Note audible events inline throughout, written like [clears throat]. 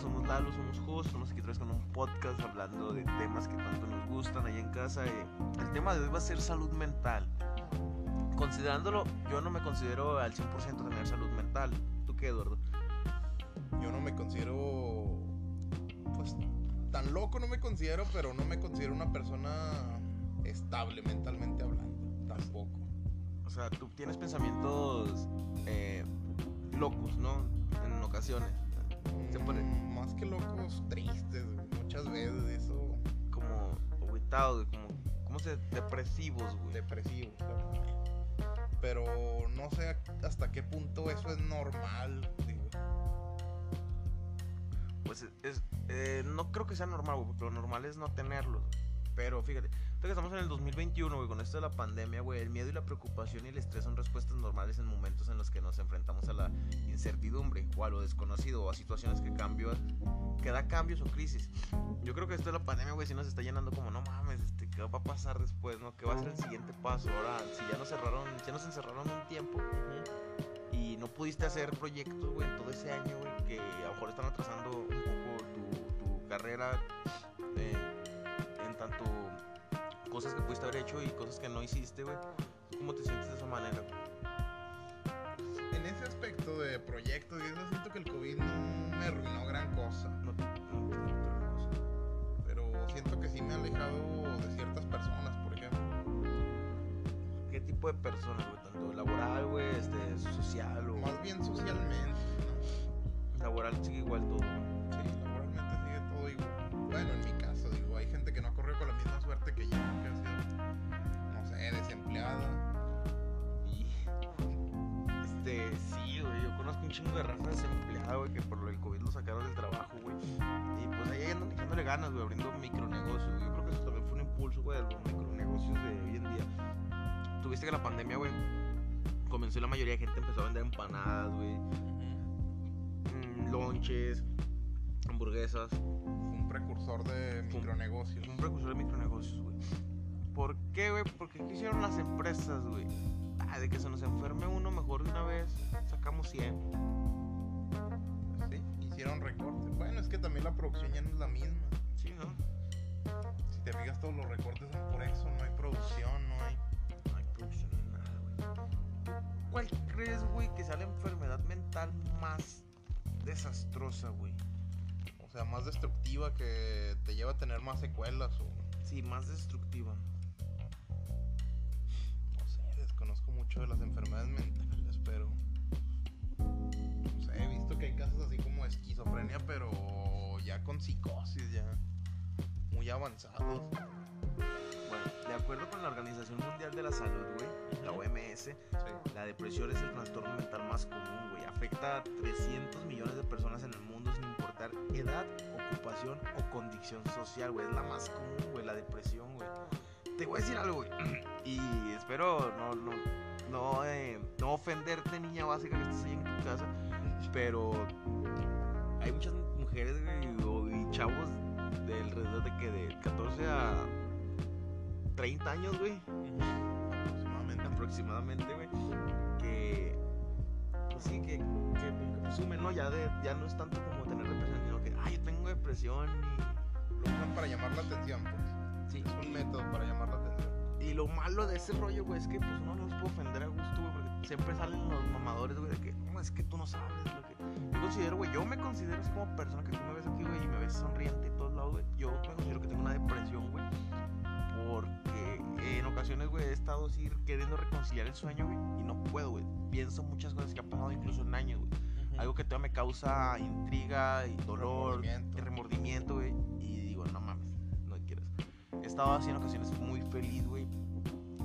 somos Lalo, somos Jos, estamos aquí otra vez con un podcast hablando de temas que tanto nos gustan allá en casa. Eh, el tema de hoy va a ser salud mental. Considerándolo, yo no me considero al 100% tener salud mental. ¿Tú qué, Eduardo? Yo no me considero, pues, tan loco no me considero, pero no me considero una persona estable mentalmente hablando, tampoco. O sea, tú tienes pensamientos eh, locos, ¿no? En ocasiones. Se Más que locos, tristes, muchas veces eso, como aguitados, como, ¿cómo se? Depresivos, güey. depresivo. claro. Pero no sé hasta qué punto eso es normal, digo. Pues es, es- eh, no creo que sea normal, güey, porque lo normal es no tenerlos. Pero fíjate, que estamos en el 2021, güey, con esto de la pandemia, güey, el miedo y la preocupación y el estrés son respuestas normales en momentos en los que nos enfrentamos a la incertidumbre o a lo desconocido o a situaciones que cambian, que da cambios o crisis. Yo creo que esto de la pandemia, güey, sí nos está llenando como, no mames, este, ¿qué va a pasar después, no? ¿Qué va a ser el siguiente paso? Ahora, si ya nos cerraron, ya nos encerraron un tiempo y no pudiste hacer proyectos, güey, todo ese año, güey, que a lo mejor están atrasando un poco tu, tu carrera eh, cosas que pudiste haber hecho y cosas que no hiciste, güey. ¿Cómo te sientes de esa manera? En ese aspecto de proyectos y eso siento que el COVID no me arruinó gran cosa. No te- no te cosa. Pero siento que sí me ha alejado de ciertas personas, por ejemplo. ¿Qué tipo de personas, güey? Tanto laboral, güey, este, social o... Más bien socialmente, Laboral sigue igual todo. ¿no? Sí, laboralmente sigue todo igual. Bueno, en mi caso, digo, hay gente que no ha corrido con la misma suerte que yo, desempleada. Y... Este, sí, güey, yo conozco un chingo de raza desempleada, güey, que por lo del COVID lo sacaron del trabajo, güey. Y pues ahí andan echándole ganas, güey, abriendo micronegocios. güey. Yo creo que eso también fue un impulso, güey, de los micronegocios de hoy en día. Tuviste que la pandemia, güey, comenzó y la mayoría de gente empezó a vender empanadas, güey, mm, lonches, hamburguesas. Fue un precursor de micronegocios. Un precursor de micronegocios, güey. ¿Por qué, güey? Porque ¿qué hicieron las empresas, güey? Ah, de que se nos enferme uno mejor de una vez, sacamos 100. Sí, hicieron recortes. Bueno, es que también la producción ya no es la misma. Sí, ¿no? Si te fijas, todos los recortes son por eso. No hay producción, no hay. No hay producción ni nada, güey. ¿Cuál crees, güey, que sea la enfermedad mental más desastrosa, güey? O sea, más destructiva que te lleva a tener más secuelas o. Sí, más destructiva. Desconozco mucho de las enfermedades mentales, pero. No sé, he visto que hay casos así como esquizofrenia, pero ya con psicosis, ya. Muy avanzados. Bueno, de acuerdo con la Organización Mundial de la Salud, güey, la OMS, Sí. La depresión es el trastorno mental más común, güey. Afecta a 300 millones de personas en el mundo sin importar edad, ocupación o condición social, güey. Es la más común, güey, la depresión, güey. Te voy a decir algo, güey. [clears throat] Y espero no, no, no, eh, no ofenderte, niña básica que estás ahí en tu casa. Pero hay muchas mujeres, güey, y chavos de alrededor de que de 14 a 30 años, güey Aproximadamente. aproximadamente, güey, que pues sí, que, que presumen, ¿no? Ya, de, ya no es tanto como tener depresión, sino que, ay, yo tengo depresión Lo usan para llamar la atención, pues. Sí, Es un método para llamar la atención. y lo malo de ese rollo, güey, es que pues uno no los puede ofender a gusto, güey, porque siempre salen los mamadores, güey, de que, no, es que tú no sabes lo que... Yo considero, güey, yo me considero así como persona que tú me ves aquí, güey, y me ves sonriente y todos lados, güey, yo me considero que tengo una depresión, güey, porque en ocasiones, güey, he estado así queriendo reconciliar el sueño, güey, y no puedo, güey. Pienso muchas cosas que han pasado incluso en años, güey. Algo que todavía me causa intriga y dolor Remordimiento. y remordimiento, güey. Estado así en ocasiones muy feliz, güey.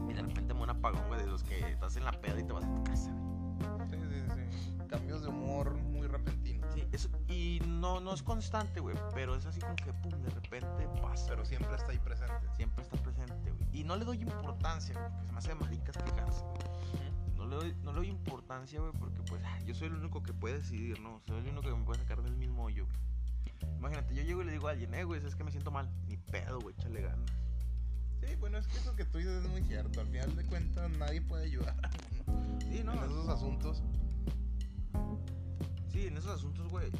Y de repente me un apagón, güey, de los que estás en la peda y te vas a tu casa, güey. Sí, sí, sí. Cambios de humor muy repentinos. Sí, eso, y no, no es constante, güey, pero es así como que, pum, de repente pasa. Pero siempre está ahí presente. siempre está presente, güey. Y no le doy importancia, güey, porque se me hace de maricas quejarse, güey. No le, doy, no le doy importancia, güey, porque pues ah, yo soy el único que puede decidir, ¿no? Soy el único que me puede sacar del mismo hoyo, güey. Imagínate, yo llego y le digo a alguien, eh, güey, es que me siento mal. Ni pedo, güey, échale ganas. Sí, bueno, es que eso que tú dices es muy cierto. Al final de cuentas, nadie puede ayudar [laughs] Sí, no, en esos asuntos. Sí, en esos asuntos, güey.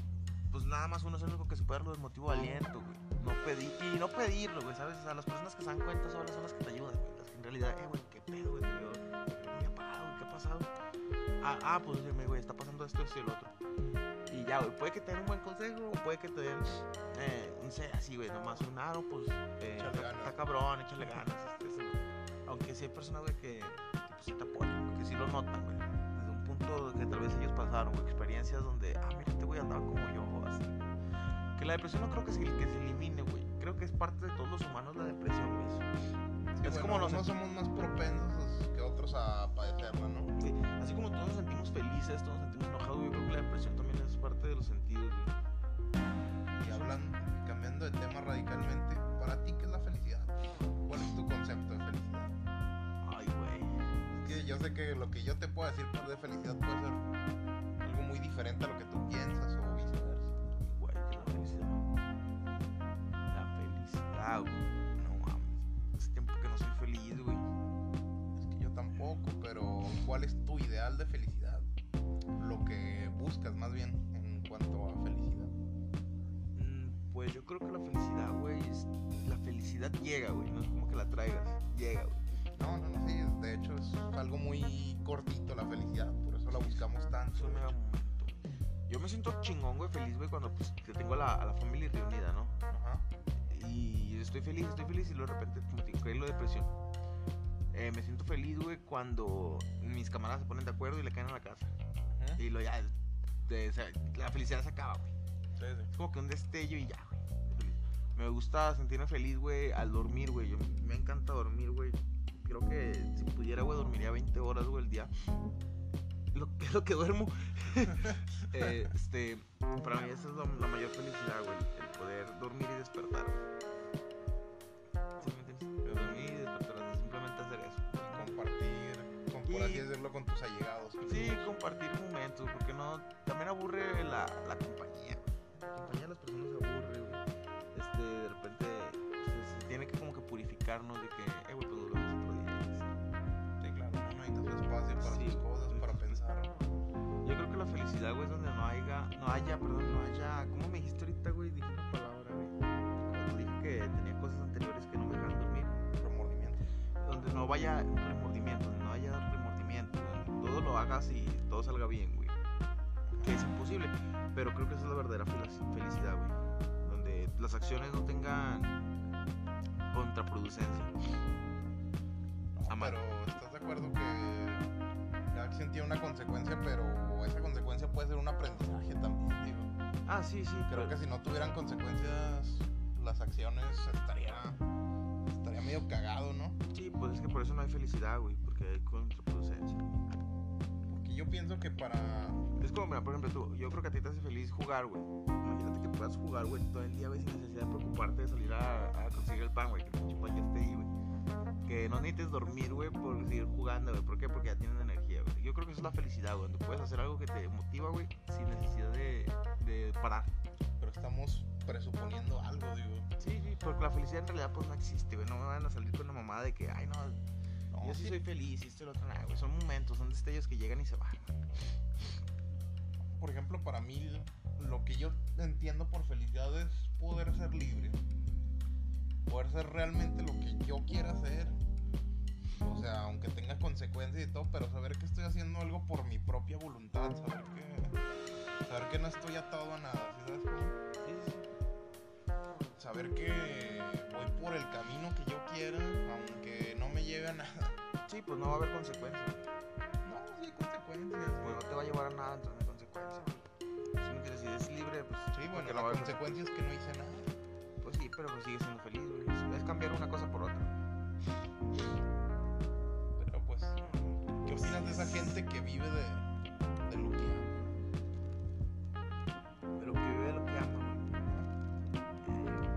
pues nada más uno es el único que se puede dar lo del motivo de aliento, güey. No pedir, y no pedirlo, güey, ¿sabes? O sea, las personas que se dan cuenta son las, son las que te ayudan, güey. Las que en realidad, eh, güey, qué pedo, güey, muy apagado, güey, ¿qué ha pasado? Ah, ah, pues dime, güey, está pasando esto, esto y el otro. Y ya, güey, puede que te den un buen consejo o puede que te den, eh, no sé, así, güey, nomás un aro, pues, eh, está, ganas. cabrón, échale ganas, este, este, Aunque sí hay personas, güey, que, que, pues, sí te apoyan, que sí lo notan, güey. Desde un punto que tal vez ellos pasaron, güey, experiencias donde, ah, mira, este güey andaba como yo, o así. Que la depresión no creo que se, que se elimine, güey. Creo que es parte de todos los humanos la depresión, güey. Sí, es bueno, como nos somos más propensos que otros a padecerla, ¿no? Sí, así como todos nos sentimos felices, todos nos sentimos enojados, yo creo que la depresión también es parte de los sentidos. Y hablando, cambiando de tema radicalmente, ¿para ti qué es la felicidad? ¿Cuál es tu concepto de felicidad? Ay, güey. Es que yo sé que lo que yo te puedo decir de felicidad puede ser algo muy diferente a lo que tú piensas o viceversa. Güey, que la felicidad. La felicidad, güey. No mames. Hace tiempo que no soy feliz, güey. Es que yo tampoco, pero ¿cuál es tu ideal de felicidad? Lo que buscas más bien en cuanto a felicidad. Mm, Pues yo creo que la felicidad, güey, es... la felicidad llega, güey. No es como que la traigas. Llega, güey. No, no, no, sí, de hecho es algo muy cortito la felicidad, por eso la buscamos tanto. Eso me da. Yo me siento chingón, güey, feliz, güey, cuando pues, tengo a la, a la familia reunida, ¿no? Ajá. y estoy feliz, estoy feliz y luego de repente como te cae lo de depresión. Eh, me siento feliz, güey, cuando mis camaradas se ponen de acuerdo y le caen a la casa. Ujú. Y lo ya, de- la felicidad se acaba, güey. Sí, sí. Es como que un destello y ya, güey. Me gusta sentirme feliz, güey, al dormir, güey. Yo, me encanta dormir, güey. Creo que si pudiera, güey, dormiría 20 horas, güey, el día. Lo que es [laughs] lo que duermo. [laughs] Eh, este, para mí esa es la, la mayor felicidad, güey. El poder dormir y despertar. ¿Sí decirlo, con tus allegados. Sí, compartir momentos, porque no, también aburre la, la compañía. La compañía de las personas se aburre, güey. Este, de repente se, se tiene que como que purificarnos de que, eh, güey, pues nos vemos otro día. Sí, claro, no necesitas su espacio para Sí, tus cosas, para pensar. Yo creo que la felicidad, güey, es donde no haya, no haya, perdón, no haya, ¿cómo me dijiste ahorita, güey? Dije una palabra, güey. Cuando dije que tenía cosas anteriores que no me dejaban dormir. Remordimiento. Donde no vaya remordimiento, hagas y todo salga bien, güey. Que es imposible, pero creo que esa es la verdadera fel- felicidad, güey. Donde las acciones no tengan contraproducencia. No, pero ¿estás de acuerdo que la acción tiene una consecuencia, pero esa consecuencia puede ser un aprendizaje también, digo? Ah, sí, sí, Creo que si no tuvieran consecuencias las acciones estaría estaría medio cagado, ¿no? Sí, pues es que por eso no hay felicidad, güey, porque hay contraproducencia. Yo pienso que para Es como, mira, por ejemplo, tú, yo creo que a ti te hace feliz jugar, güey. Imagínate que puedas jugar, güey, todo el día, güey, sin necesidad de preocuparte de salir a, a conseguir el pan, güey, que el pan ya esté ahí, güey. Que no necesites dormir, güey, por seguir jugando, güey. ¿Por qué? Porque ya tienes energía, güey. Yo creo que eso es la felicidad, güey, donde puedes hacer algo que te motiva, güey, sin necesidad de, de parar. pero estamos presuponiendo algo, digo. Sí, sí, porque la felicidad en realidad, pues, no existe, güey. No me van a salir con una mamada de que, ay, no, No, yo sí sí, soy feliz, y esto y lo otro, nada, güey. Son momentos, son destellos que llegan y se van. por ejemplo, para mí lo que yo entiendo por felicidad es poder ser libre. Poder ser realmente lo que yo quiera hacer. O sea, aunque tenga consecuencias y todo, pero saber que estoy haciendo algo por mi propia voluntad, saber que saber que no estoy atado a nada. Saber que voy por el camino que yo quiera, aunque lleve a nada. Sí, pues no va a haber consecuencias. No, sí hay consecuencias. Pues no te va a llevar a nada, entonces no hay consecuencias. Si me entiendes, si eres libre, pues. Sí, bueno, la consecuencia es que no hice nada. Pues sí, pero pues sigues siendo feliz, güey. Es- Es cambiar una cosa por otra. Pero pues, ¿qué opinas de esa gente que vive de, de lo que ama? Pero que vive de lo que ama, güey. Eh,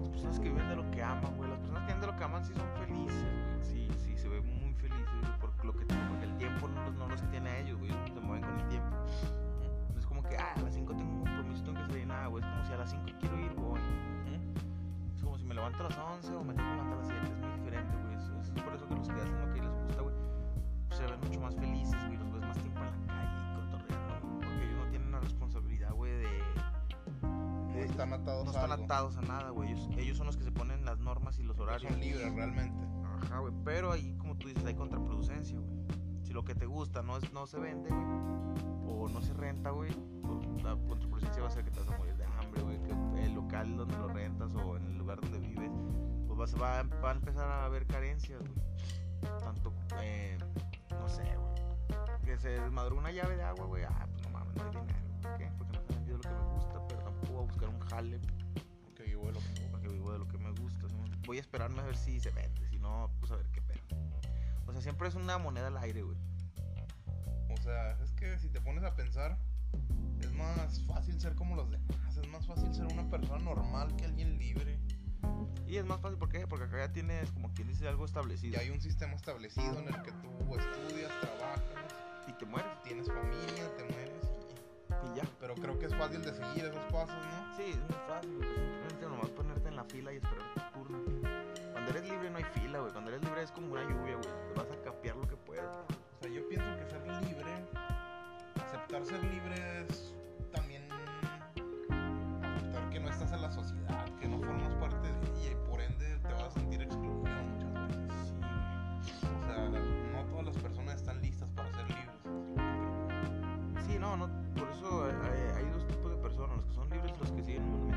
Las personas que viven de aman, güey. Las personas que de lo que aman sí son felices, güey. Sí, sí, se ven muy felices. Por lo que, porque el tiempo no los, no los tiene a ellos, güey. Se mueven con el tiempo. No es como que, ah, a las 5 tengo un compromiso, tengo que salir nada, güey. Es como si a las 5 quiero ir, voy. Es como si me levanto a las 11 o me tengo que levantar a las 7. Es muy diferente, güey. Es por eso que los que hacen lo que les gusta, güey, se ven mucho más felices, güey. Están atados no a están algo. atados a nada, güey. Ellos, ellos son los que se ponen las normas y los horarios. Son libres realmente. Ajá, güey. Pero ahí, como tú dices, hay contraproducencia, güey. Si lo que te gusta no, es, no se vende, güey, o no se renta, güey, la contraproducencia va a ser que te vas a morir de hambre, güey. Que el local donde lo rentas o en el lugar donde vives, pues vas- va, va a empezar a haber carencias, güey. Tanto, eh, no sé, güey. Que se desmadró una llave de agua, güey. Ah, pues no mames, no hay dinero. ¿Por qué? Porque no ha vendido lo que me gusta, pero tampoco voy a buscar un jale Que vivo de lo que porque vivo de lo que me gusta. Voy a esperarme a ver si se vende, si no, pues a ver qué pedo. O sea, siempre es una moneda al aire, güey. O sea, es que si te pones a pensar, es más fácil ser como los demás. Es más fácil ser una persona normal que alguien libre. Y es más fácil, ¿por qué? Porque acá ya tienes, como quien dice, algo establecido. Y hay un sistema establecido en el que tú estudias, trabajas, Y te mueres. tienes familia, te mueres y... Ya. Pero creo que es fácil de seguir esos pasos, ¿no? Sí, es muy fácil, güey. Simplemente nomás ponerte en la fila y esperar tu turno. Cuando eres libre no hay fila, güey. Cuando eres libre es como una lluvia, güey. Te vas a capear lo que puedas. O sea, yo pienso que ser libre, aceptar ser libre es también aceptar que no estás en la sociedad, que no formas parte de ella y por ende te vas a sentir excluido muchas veces. Sí. O sea, no todas las personas están listas para ser libres. Sí, no, no, eso hay, hay dos tipos de personas, los que son libres y los que siguen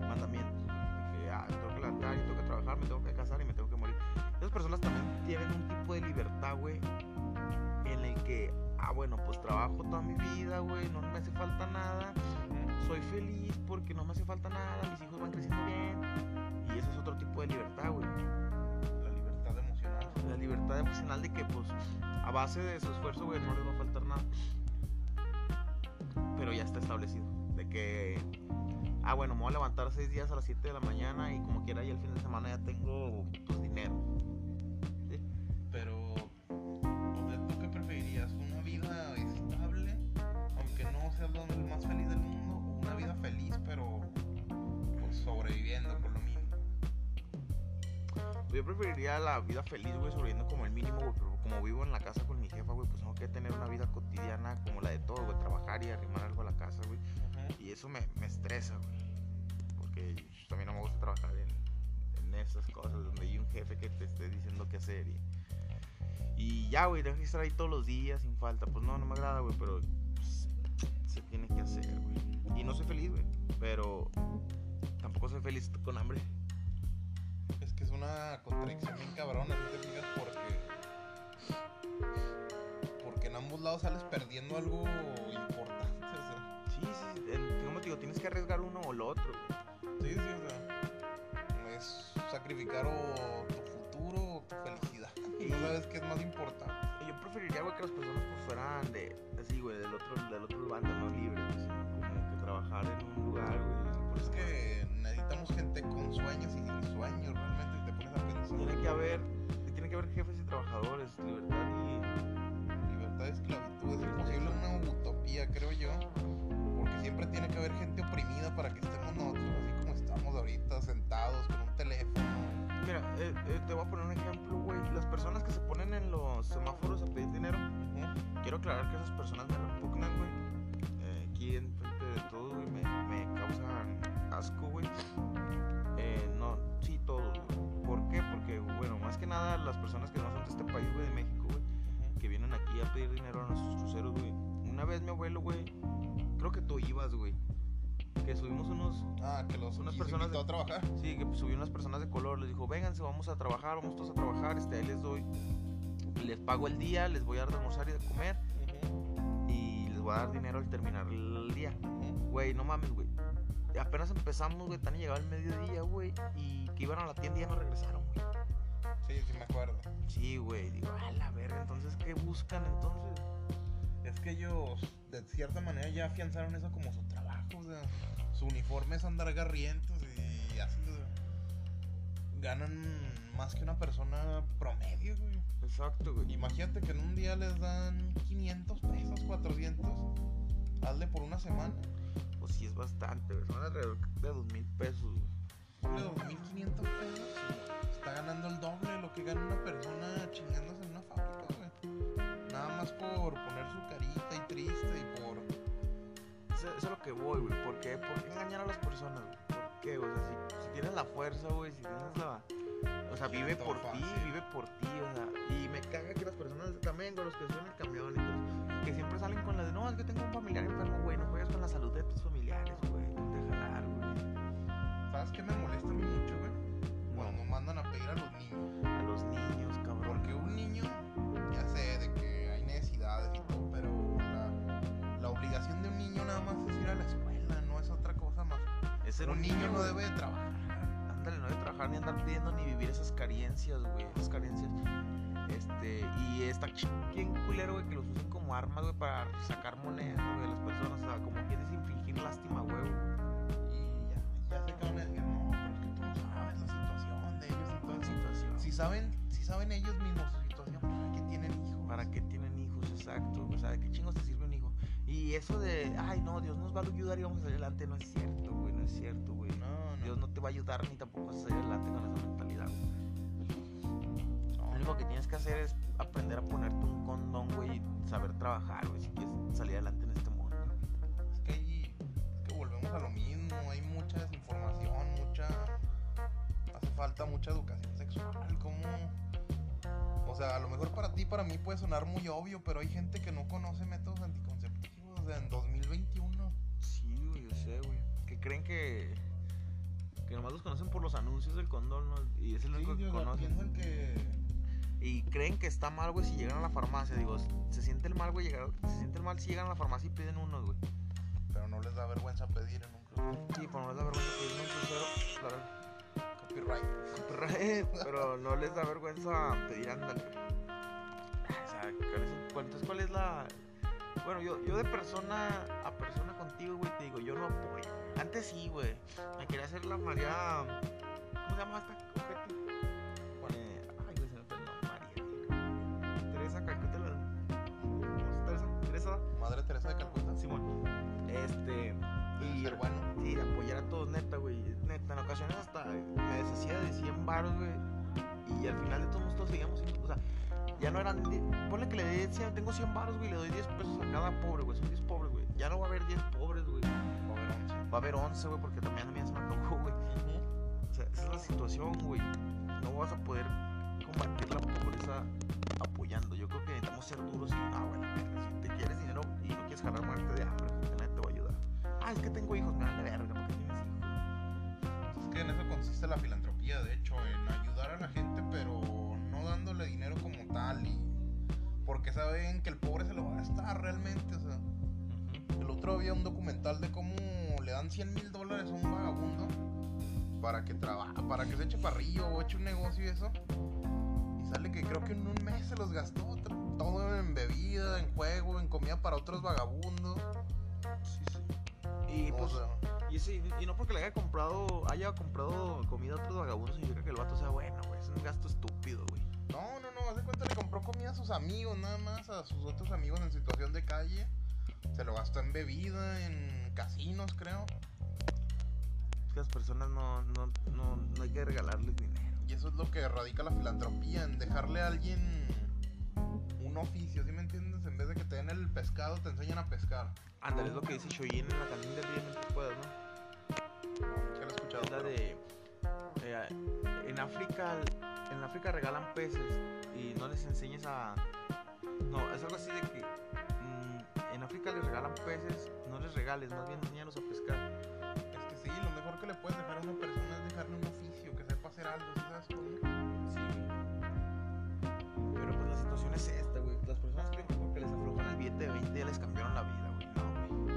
mandamientos. Que, ah, me tengo que levantar y tengo que trabajar, me tengo que casar y me tengo que morir. Esas personas también tienen un tipo de libertad, güey, en el que, ah, bueno, pues trabajo toda mi vida, güey, no me hace falta nada, soy feliz porque no me hace falta nada, mis hijos van creciendo bien. Y eso es otro tipo de libertad, güey. La libertad emocional. La libertad emocional de que, pues, a base de su esfuerzo, güey, no les va a faltar nada. Pero ya está establecido. De que, ah, bueno, me voy a levantar seis días a las 7 de la mañana y como quiera, y el fin de semana ya tengo, pues, dinero. ¿Sí? Pero, ¿tú qué preferirías? ¿Una vida estable, aunque no seas el más feliz del mundo? ¿O una vida feliz, pero pues, sobreviviendo por lo mínimo? Yo preferiría la vida feliz, güey, sobreviviendo como el mínimo, güey. Pero como vivo en la casa con mi jefa, güey, pues tengo que tener una vida cotidiana como la de todo, güey. Trabajar y arrimar la casa, güey. Y eso me, me estresa, güey. Porque también no me gusta trabajar en, en esas cosas donde hay un jefe que te esté diciendo qué hacer. Y, y ya, güey, tengo que estar ahí todos los días sin falta. Pues no, no me agrada, güey, pero pues, se tiene que hacer, güey. Y no soy feliz, güey. Pero tampoco soy feliz con hambre. Es que es una contradicción bien cabrona, si te fijas, porque. Porque en ambos lados sales perdiendo algo importante, como te digo, tienes que arriesgar uno o lo otro, güey. Sí, sí, o sea. Es sacrificar o tu futuro o tu felicidad. Y no sabes qué es más importante. Yo preferiría, güey, que las personas pues fueran de, así, güey, del otro, del otro bando, no libres, sino como que trabajar en un lugar, güey. Pues es que necesitamos gente con sueños y sin sueños, realmente, si te pones a pensar. Tiene que haber, tiene que haber jefes y trabajadores, libertad y... Libertad. Es imposible para que estemos nosotros así como estamos ahorita, sentados con un teléfono. Mira, eh, eh, te voy a poner un ejemplo, güey. Las personas que se ponen en los semáforos a pedir dinero, Ujú. quiero aclarar que esas personas me repugnan, güey. Eh, aquí en frente de todos, güey, me, me causan asco, güey. Eh, no, sí, todos. ¿Por qué? Porque, bueno, más que nada las personas que no son de este país, güey, de México, güey, que vienen aquí a pedir dinero a nuestros cruceros, güey. Una vez mi abuelo, güey, creo que tú ibas, güey, que subimos unos, Ah, que los Unas personas invitó a trabajar. sí, que subió unas personas de color, les dijo, vénganse, vamos a trabajar, vamos todos a trabajar, este, ahí les doy, les pago el día, les voy a dar de almorzar y de comer, Ujú, y les voy a dar dinero al terminar el día. Güey, no mames, güey. Apenas empezamos, güey, tan llegaba el mediodía, güey, y que iban a la tienda y ya no regresaron, güey. Sí, sí me acuerdo. Sí, güey, digo, a la verga, entonces, ¿qué buscan entonces? Es que ellos, de cierta manera, ya afianzaron eso como su trabajo. O sea, su uniforme es andar garrientos y así. o sea, ganan más que una persona promedio, güey. Exacto, güey. Imagínate que en un día les dan 500 pesos, 400. Hazle por una semana. Pues sí, es bastante, güey. Son alrededor de dos mil pesos, güey. Ponle 2.500 pesos. Está ganando el doble de lo que gana una persona chingándose en una fábrica, güey. Nada más por poner su carita y triste. Eso, eso es lo que voy, güey. ¿Por qué? ¿Por qué engañar a las personas, güey? ¿Por qué? O sea, si, si tienes la fuerza, güey, si tienes la... O sea, vive por ti, vive por ti, o sea. Y me caga que las personas también, con los que suben el camión y todo, que siempre salen con la de, no, es que tengo un familiar enfermo, güey, no juegas con la salud de tus familiares, güey. A jalar, güey. ¿Sabes qué me molesta a mí mucho, güey? Cuando mandan a pedir a los niños. A los niños, ser un niño no debe de trabajar. Ándale, no debe trabajar ni andar pidiendo ni vivir esas carencias, güey. Esas carencias. Este, y está bien culero, güey, que los usen como armas, güey, para sacar monedas, güey, de las personas. O sea, como quieres infligir lástima, güey. Y ya, ya que van a decir, no, pero es que tú no sabes la situación de ellos y todo eso. situación. Si saben, si saben ellos mismos su situación, ¿para qué tienen hijos? ¿Para qué tienen hijos? Exacto. O sea, ¿de qué chingos te sirve un hijo? Y eso de, ay, no, Dios nos va a ayudar y vamos adelante, no es cierto, güey, es cierto, güey. No, Dios no te va a ayudar ni tampoco vas a salir adelante con esa mentalidad, güey. Lo único que tienes que hacer es aprender a ponerte un condón, güey, y saber trabajar, güey, si quieres salir adelante en este mundo. Es que, ahí- es que volvemos a lo mismo, hay mucha desinformación, mucha... Hace falta mucha educación sexual, como... O sea, a lo mejor para ti, para mí puede sonar muy obvio, pero hay gente que no conoce métodos anticonceptivos, o sea, en 2021. Sí, güey, yo sé, güey. Que creen que. Que nomás los conocen por los anuncios del condón, ¿no? Y es el único que conocen. que... Y creen que está mal, güey, si llegan a la farmacia. Digo, se siente el mal, güey, llegar- se siente el mal si llegan a la farmacia y piden unos, güey. Pero no les da vergüenza pedir en un club. Sí, por no les da vergüenza pedir un crucero, claro. Copyright. [laughs] Pero no les da vergüenza pedir ándale. O sea, ¿cuál es, cuál- entonces, ¿cuál es la...? Bueno, yo, yo de persona a persona contigo, güey, te digo, yo no apoyo. Antes sí, güey. Me quería hacer la María... ¿Cómo se llama esta ojete? Eh, ay, güey, se me fue nombre. María. Teresa Calcuta. la- ¿cómo es Teresa? Teresa Madre Teresa de Calcuta. Simón. Este... Y ser bueno. Sí, apoyar a todos, neta, güey. Neta, en ocasiones hasta me deshacía de 100 baros, güey. Y al final de todos todos seguíamos siendo, o sea, ya no eran. ponle que le dé 100, tengo 100 baros, güey, le doy 10 pesos a cada pobre, güey. Son 10 pobres, güey. Ya no va a haber 10 pobres, güey. Va a haber 11, güey, porque también a mí se me acabó, güey. O sea, esa es la situación, güey. No vas a poder combatir la pobreza apoyando. Yo creo que necesitamos ser duros y, ah, bueno, si te quieres dinero y no quieres jalar muerte de hambre, nadie te va a ayudar. Ah, es que tengo hijos, me dan de verga, porque tienes hijos. Es que en eso consiste la filantropía, de hecho, en ayudar a la gente, pero no dándole dinero como tal y porque saben que el pobre se lo va a gastar realmente, o sea. El otro había un documental de cómo le dan 100 mil dólares a un vagabundo para que trabaje, para que se eche parrillo o eche un negocio y eso. Y sale que creo que en un mes se los gastó todo en bebida, en juego, en comida para otros vagabundos. Sí, sí. Y O pues, sea, y, ese- y no porque le haya comprado, haya comprado comida a otros vagabundos significa que el vato sea bueno, güey. Es un gasto estúpido, güey. No, no, no, haz de cuenta le compró comida a sus amigos, nada más, a sus otros amigos en situación de calle. Se lo gastó en bebida, en casinos, creo. Es que las personas no, no, no, no hay que regalarles dinero. Y eso es lo que radica la filantropía, en dejarle a alguien un oficio, ¿sí me entiendes? En vez de que te den el pescado, te enseñan a pescar. Ándale, es lo que dice Shoyin en la canción del día mientras puedas, ¿no? Que lo he escuchado. Es la pero- de. eh, en África. En África regalan peces y no les enseñes a. No, es algo así de que. África les regalan peces, no les regales, más bien enséñalos a pescar. Es que sí, lo mejor que le puedes dejar a una persona es dejarle un oficio, que sepa hacer algo, ¿sí ¿sabes cómo? Sí, Pero pues la situación es esta, güey. Las personas creen que porque les aflojan el billete de 20 ya les cambiaron la vida, güey. No, güey.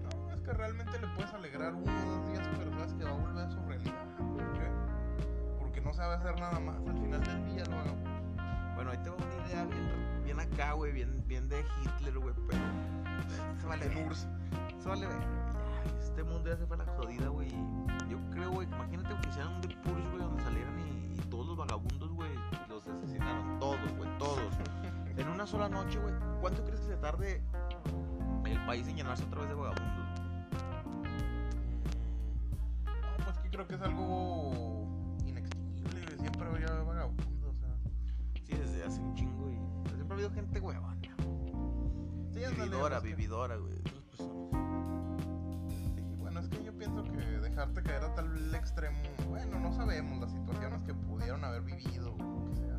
No, es que realmente le puedes alegrar uno o dos días, pero sabes que va a volver a su realidad. ¿Por qué? Porque no sabe hacer nada más. Al final del día lo haga. Acá, güey. Bien, bien de Hitler, güey. Pero. Se vale ver. Se vale ver, Este mundo ya se fue a la jodida, güey. Yo creo, güey, imagínate que hicieran un The Purge, güey, donde salieran y, y todos los vagabundos, güey, los asesinaron. Todos, güey, todos. en una sola noche, güey. ¿Cuánto crees que se tarde el país en llenarse otra vez de vagabundos? No, pues que creo que es algo inextinguible. güey. Siempre había vagabundos. O sea. Sí, desde hace un chingo habido gente huevona. Sí, Vividora, pues vividora, güey. Personas. Bueno, es que yo pienso que dejarte caer a tal extremo, bueno, no sabemos las situaciones que pudieron haber vivido o lo que sea.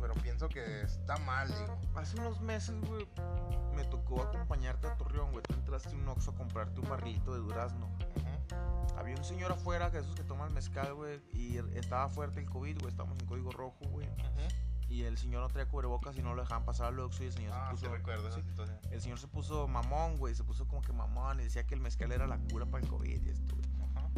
Pero pienso que está mal, digo. Hace unos meses, güey, me tocó acompañarte a Torreón, güey. Tú entraste a un Oxxo a comprarte un barrilito de durazno. Había un señor afuera, que esos que toman mezcal, güey, y estaba fuerte el COVID, güey. Estábamos en código rojo, güey. Y el señor no traía cubrebocas y no lo dejaban pasar al Oxxo y el señor Ah, se puso... recuerdo sí. El señor se puso mamón, güey. Se puso como que mamón y decía que el mezcal era la cura para el COVID y esto, güey. Ajá.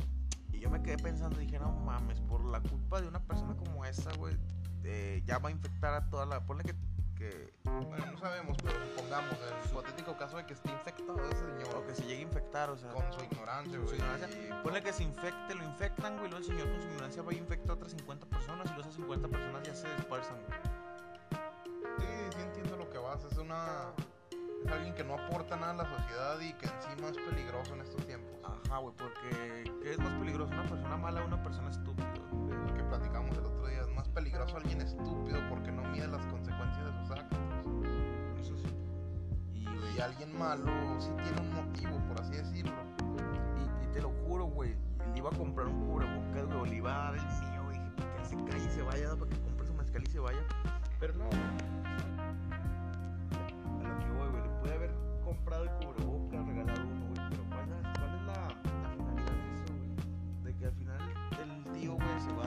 Y yo me quedé pensando, dije, no mames, por la culpa de una persona como esa, güey, eh, ya va a infectar a toda la... Ponle que... que Bueno, no sabemos, pero supongamos el hipotético caso de que esté infectado ese señor o que se llegue a infectar, o sea... con su ignorancia, con su güey. ignorancia. y- Ponle que se infecte, lo infectan, güey, luego el señor con su ignorancia va a infectar a otras 50 personas y luego esas 50 personas ya se dispersan, güey. Sí, sí entiendo lo que vas. Es una. Es alguien que no aporta nada a la sociedad y que encima es peligroso en estos tiempos. Ajá, güey, porque ¿qué es más peligroso? ¿Una persona mala o una persona estúpida? Lo que platicamos el otro día. Es más peligroso alguien estúpido porque no mide las consecuencias Y, alguien malo sí tiene un motivo, por así decirlo. y, y te lo juro, güey, le iba a comprar un cubrebocas, güey, le iba a dar el mío, güey, para que se calle y se vaya, para que compre su mezcal y se vaya. Pero no. A lo que voy, güey, le pude haber comprado el cubrebocas, regalado uno, güey, pero ¿cuál es, cuál es la, la finalidad de eso, güey? De que al final el tío, güey, se va...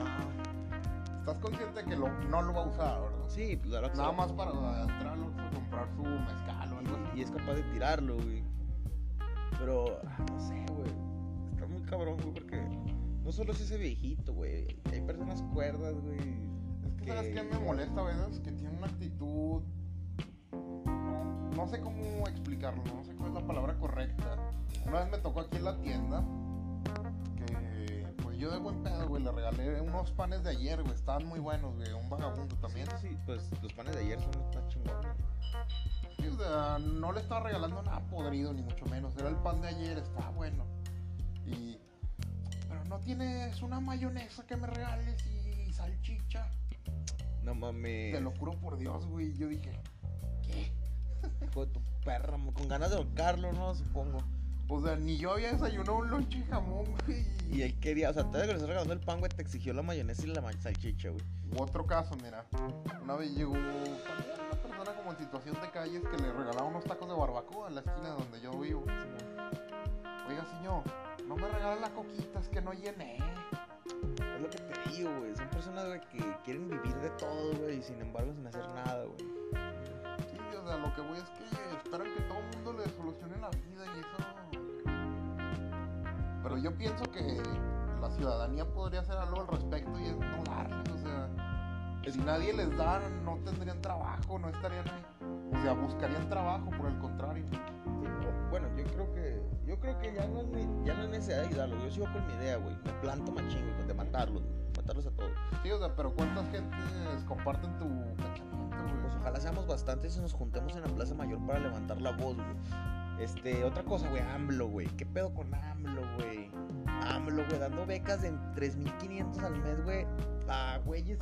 Estás consciente que lo, no lo va a usar, ¿verdad? Sí, pues ahora Nada más para entrar a comprar su mezcal Y es capaz de tirarlo, güey. Pero, ah, no sé, güey. Está muy cabrón, güey, porque no solo es ese viejito, güey. Hay personas cuerdas, güey. Es que, ¿sabes qué me molesta a veces? Que tiene una actitud. No, no sé cómo explicarlo, no sé cuál es la palabra correcta. Una vez me tocó aquí en la tienda yo de buen pedo, güey, le regalé unos panes de ayer, güey. Estaban muy buenos, güey. Un vagabundo también. Sí, sí, pues los panes de ayer son más chingones. Sí, o sea, no le estaba regalando nada podrido, ni mucho menos. Era el pan de ayer, estaba bueno. Y. Pero no tienes una mayonesa que me regales y salchicha. No mames. Te lo juro por Dios, güey. Yo dije, ¿qué? Hijo de tu perra, con ganas de ahorcarlo, ¿no? Supongo. O sea, ni yo había desayunado un lonche de jamón, güey. Y él quería, o sea, te que le estás regalando el pan, güey, te exigió la mayonesa y la salchicha, güey. U otro caso, mira. Una vez llegó una persona como en situación de calles que le regalaba unos tacos de barbacoa en la esquina donde yo vivo. Oiga, señor, no me regala la coquita, es que no llené. Es lo que te digo, güey. Son personas, güey, que quieren vivir de todo, güey, y sin embargo sin hacer nada, güey. Sí, o sea, lo que voy es que esperan que todo el mundo le solucione la vida y eso. Pero yo pienso que la ciudadanía podría hacer algo al respecto y es no darles, o sea. Si nadie les da, no tendrían trabajo, no estarían ahí. O sea, buscarían trabajo, por el contrario. Sí, Bueno, yo creo que yo creo que ya no es, ya no es necesidad de ayudarlos. Yo sigo con mi idea, güey. Me planto machín, güey, de matarlos, güey. Matarlos a todos. Sí, o sea, pero ¿cuántas gentes comparten tu pensamiento, Pues güey? ojalá seamos bastantes y nos juntemos en la Plaza Mayor para levantar la voz, güey. Este, otra cosa, güey, AMLO, güey. ¿Qué pedo con AMLO, güey? AMLO, güey, dando becas de 3.500 al mes, güey. A güeyes.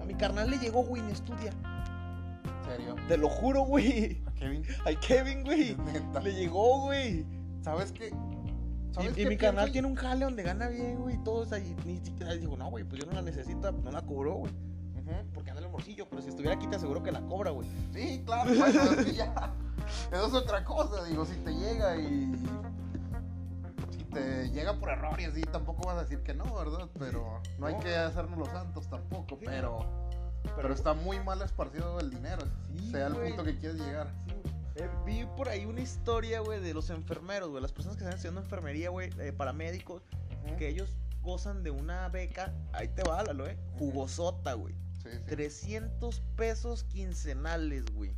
A mi carnal le llegó, güey, ni estudia. En serio. Te lo juro, güey. A Kevin, [laughs] Al Kevin, güey. [laughs] Le llegó, güey. ¿Sabes qué? Y, ¿Sabes y qué mi carnal tiene un jale donde gana bien, güey, y todo. O sea, y ni siquiera dijo, no, güey, pues yo no la necesito, no la cobró, güey. Ujú. Porque anda el bolsillo, pero si estuviera aquí te aseguro que la cobra, güey. Sí, claro, [laughs] bueno, ya. Eso es otra cosa, digo, si te llega y. Si te llega por error y así, tampoco vas a decir que no, ¿verdad? Pero no hay No. que hacernos los santos tampoco, Sí. pero. Pero está muy mal esparcido el dinero, Sí, sea el punto que quieres llegar. Sí, eh, vi por ahí una historia, güey, de los enfermeros, güey, las personas que están haciendo enfermería, güey, eh, paramédicos, que ellos gozan de una beca, ahí te va, Lalo, eh, jugosota, güey. Sí, sí. 300 pesos quincenales, güey.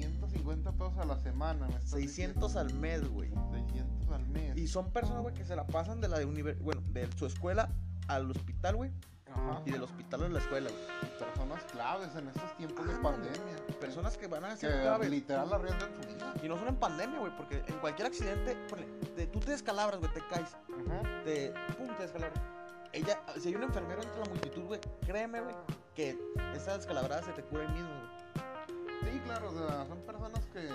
150 pesos a la semana, me estás 600 al mes, güey. diciendo. 600 al mes. Y son personas, güey, que se la pasan de la de univer bueno, de su escuela al hospital, güey, Ajá. y del hospital a la escuela, güey. Personas claves en estos tiempos de Ah, pandemia. Personas que van a hacer claves. literal arriesgan su vida. Y no son en pandemia, güey, porque en cualquier accidente, ponle, te- tú te descalabras, güey, te caes, Ujú. te, pum, te descalabras. Ella, si hay un enfermero entre la multitud, güey, créeme, güey, que esa descalabrada se te cura ahí mismo, güey. Sí, claro, o sea, son personas que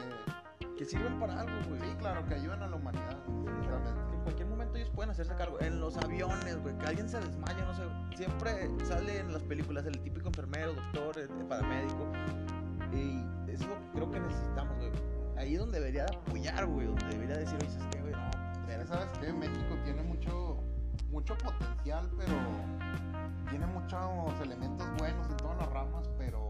que sirven para algo, güey. Sí, claro, que ayudan a la humanidad. Que en cualquier momento ellos pueden hacerse cargo. En los aviones, güey, que alguien se desmaya, no sé. Siempre sale en las películas el típico enfermero, doctor, eh, paramédico. Y eso es lo que creo que necesitamos, güey. Ahí es donde debería de apoyar, güey. Donde debería decir, oye, ¿sabes qué, güey? No, que, verga, ¿Sabes qué? México tiene mucho, mucho potencial, pero tiene muchos elementos buenos en todas las ramas, pero,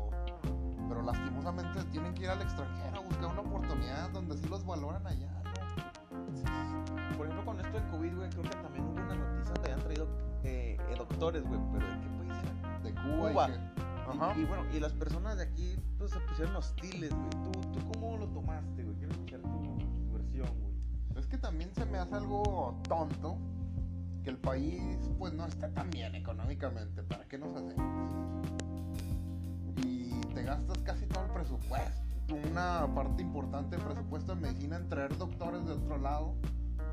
pero lastimosamente tienen que ir al extranjero a buscar una oportunidad donde sí los valoran allá, ¿no? Por ejemplo, con esto del COVID, güey, creo que también hubo una noticia donde habían traído eh, eh, doctores, güey. Pero ¿de qué país era? De Cuba, Cuba. y que... Y- Ajá. Y, bueno, y las personas de aquí pues se pusieron hostiles, güey. ¿Tú, ¿Tú cómo lo tomaste, güey? Quiero escuchar tu, tu versión, güey. Es que también se me hace algo tonto que el país pues no está tan bien económicamente. ¿Para qué nos hacemos? Te gastas casi todo el presupuesto. Una parte importante del presupuesto en medicina en traer doctores de otro lado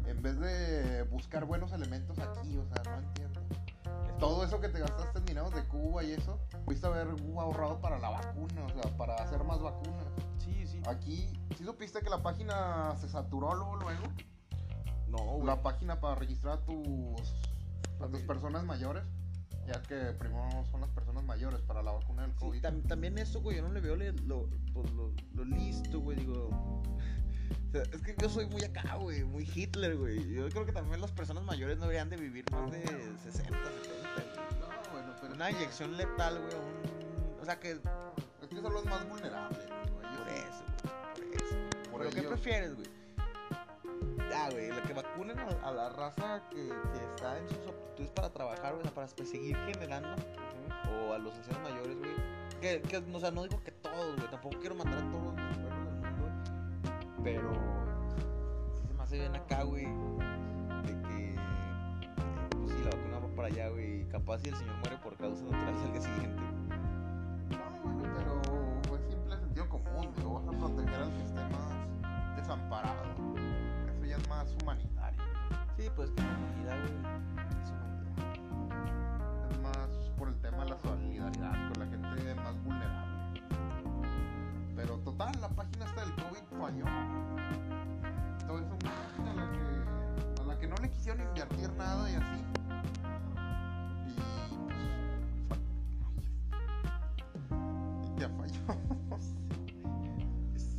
en vez de buscar buenos elementos aquí. O sea, no entiendo. Todo eso que te gastaste en dinero de Cuba y eso, pudiste haber ahorrado para la vacuna, o sea, para hacer más vacunas. Sí, sí. Aquí, ¿sí supiste que la página se saturó luego? luego? No, güey. la página para registrar a tus, a tus personas mayores, ya que primero son las personas mayores para la vacuna del Sí, COVID. tam- también eso, güey, yo no le veo lo, pues, lo, lo listo, güey, digo. [laughs] O sea, es que yo soy muy acá, güey, muy Hitler, güey. Yo creo que también las personas mayores no deberían de vivir más de 60, 70, güey. No, bueno, pero Una es inyección letal, güey, un... O sea, que... Es que son los más vulnerables. güey, Por eso, güey, por eso. por ¿Pero qué prefieres, güey? Ya, güey, la que vacunen a, a la raza que, que está en sus aptitudes para trabajar, güey, para seguir generando, o a los ancianos mayores, güey. Que, que, o sea, no digo que todos, güey, tampoco quiero matar a todos los pueblos del mundo, güey. Pero sí se me hace bien acá, güey, de que, pues sí, la vacuna va para allá, güey, capaz si el señor muere por causas naturales al día siguiente. No, pero es simple sentido común. Digo, vas a proteger al que esté más desamparado. Ya es más humanitario. Sí, pues que la humanidad, güey, es humanidad. Es más por el tema de la solidaridad con la gente más vulnerable. Pero total, la página esta del COVID falló. Entonces es una página a la que, a la que no le quisieron invertir nada y así. Y pues ya falló.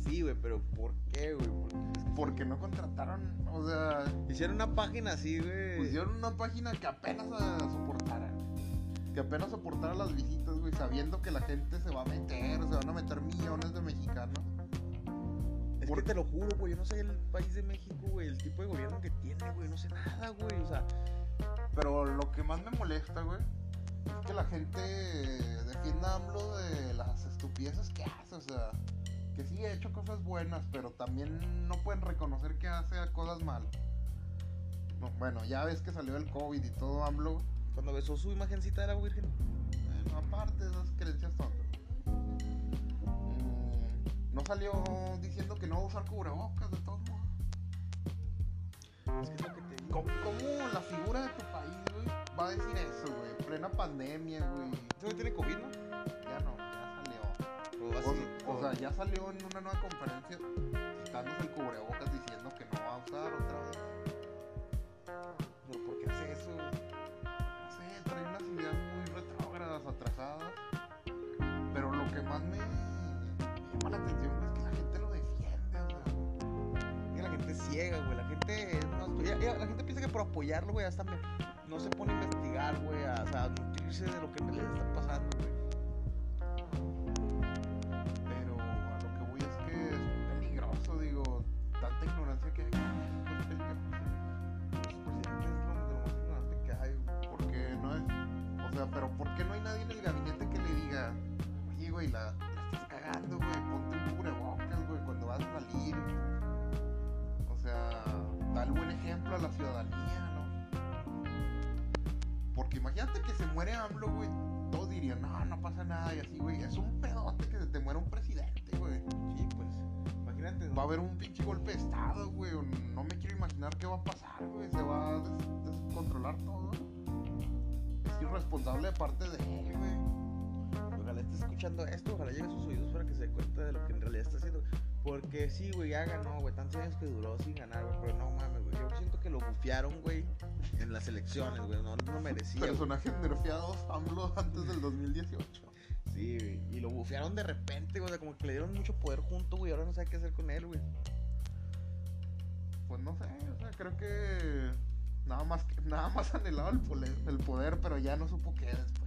Sí, güey, pero ¿por qué, güey? Porque no contrataron, o sea, hicieron una página así, güey. pusieron una página que apenas eh, soportara. Que apenas soportara las visitas, güey, sabiendo que la gente se va a meter, se van a meter millones de mexicanos. Es que te lo juro, güey, yo no sé el país de México, güey, el tipo de gobierno que tiene, güey, no sé nada, güey, o sea, Pero lo que más me molesta, güey, es que la gente defienda a AMLO de las estupideces que hace, o sea, que sí ha hecho cosas buenas, pero también no pueden reconocer que hace cosas mal. No, bueno, ya ves que salió el COVID y todo AMLO, cuando besó su imagencita de la Virgen. Bueno, aparte esas creencias tontas. Mm, no salió diciendo que no va a usar cubrebocas de todos modos. Es que es lo que te digo. ¿Cómo, cómo la figura de tu país, güey, va a decir eso, güey? En plena pandemia, güey. ¿Tú no tiene COVID, no? Ya no, O sea, ya salió en una nueva conferencia quitándose el cubrebocas diciendo que no va a usar otra vez. ¿Pero por qué hace eso? No sé, trae unas ideas muy retrógradas, atrasadas. Pero lo que más me llama la atención es que la gente lo defiende, o sea. Que la gente es ciega, güey, la gente ya- ya, la gente piensa que por apoyarlo, güey, hasta me- no se pone a investigar, güey, a, o sea, a nutrirse de lo que en realidad está pasando, güey. Ojalá llegue a sus oídos para que se dé cuenta de lo que en realidad está haciendo. Porque sí, güey, ya ganó, güey. Tantos años que duró sin ganar, güey. Pero no mames, güey. Yo siento que lo bufiaron, güey, en las elecciones, güey. No, no merecía. Personajes nerfeados AMLO antes del 2018. Sí, güey. Y lo bufearon de repente, güey. O sea, como que le dieron mucho poder junto, güey. Ahora no sabe qué hacer con él, güey. Pues no sé, o sea, creo que nada más, que- nada más anhelaba el poder, el poder, pero ya no supo qué después.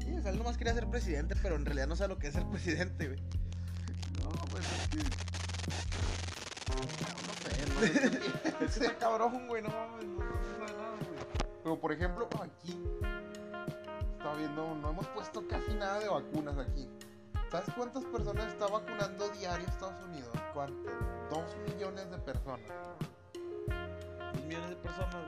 Sí, o sea, él nomás quería ser presidente, pero en realidad no sabe lo que es ser presidente, güey. No, pues es que... No sé, no sé. [laughs] Es que está cabrón, güey. No mames, no, no sabe nada, güey. Pero por ejemplo, aquí estaba viendo, no hemos puesto casi nada de vacunas aquí. ¿Sabes cuántas personas está vacunando diario Estados Unidos? ¿Cuánto? Dos millones de personas. Dos millones de personas.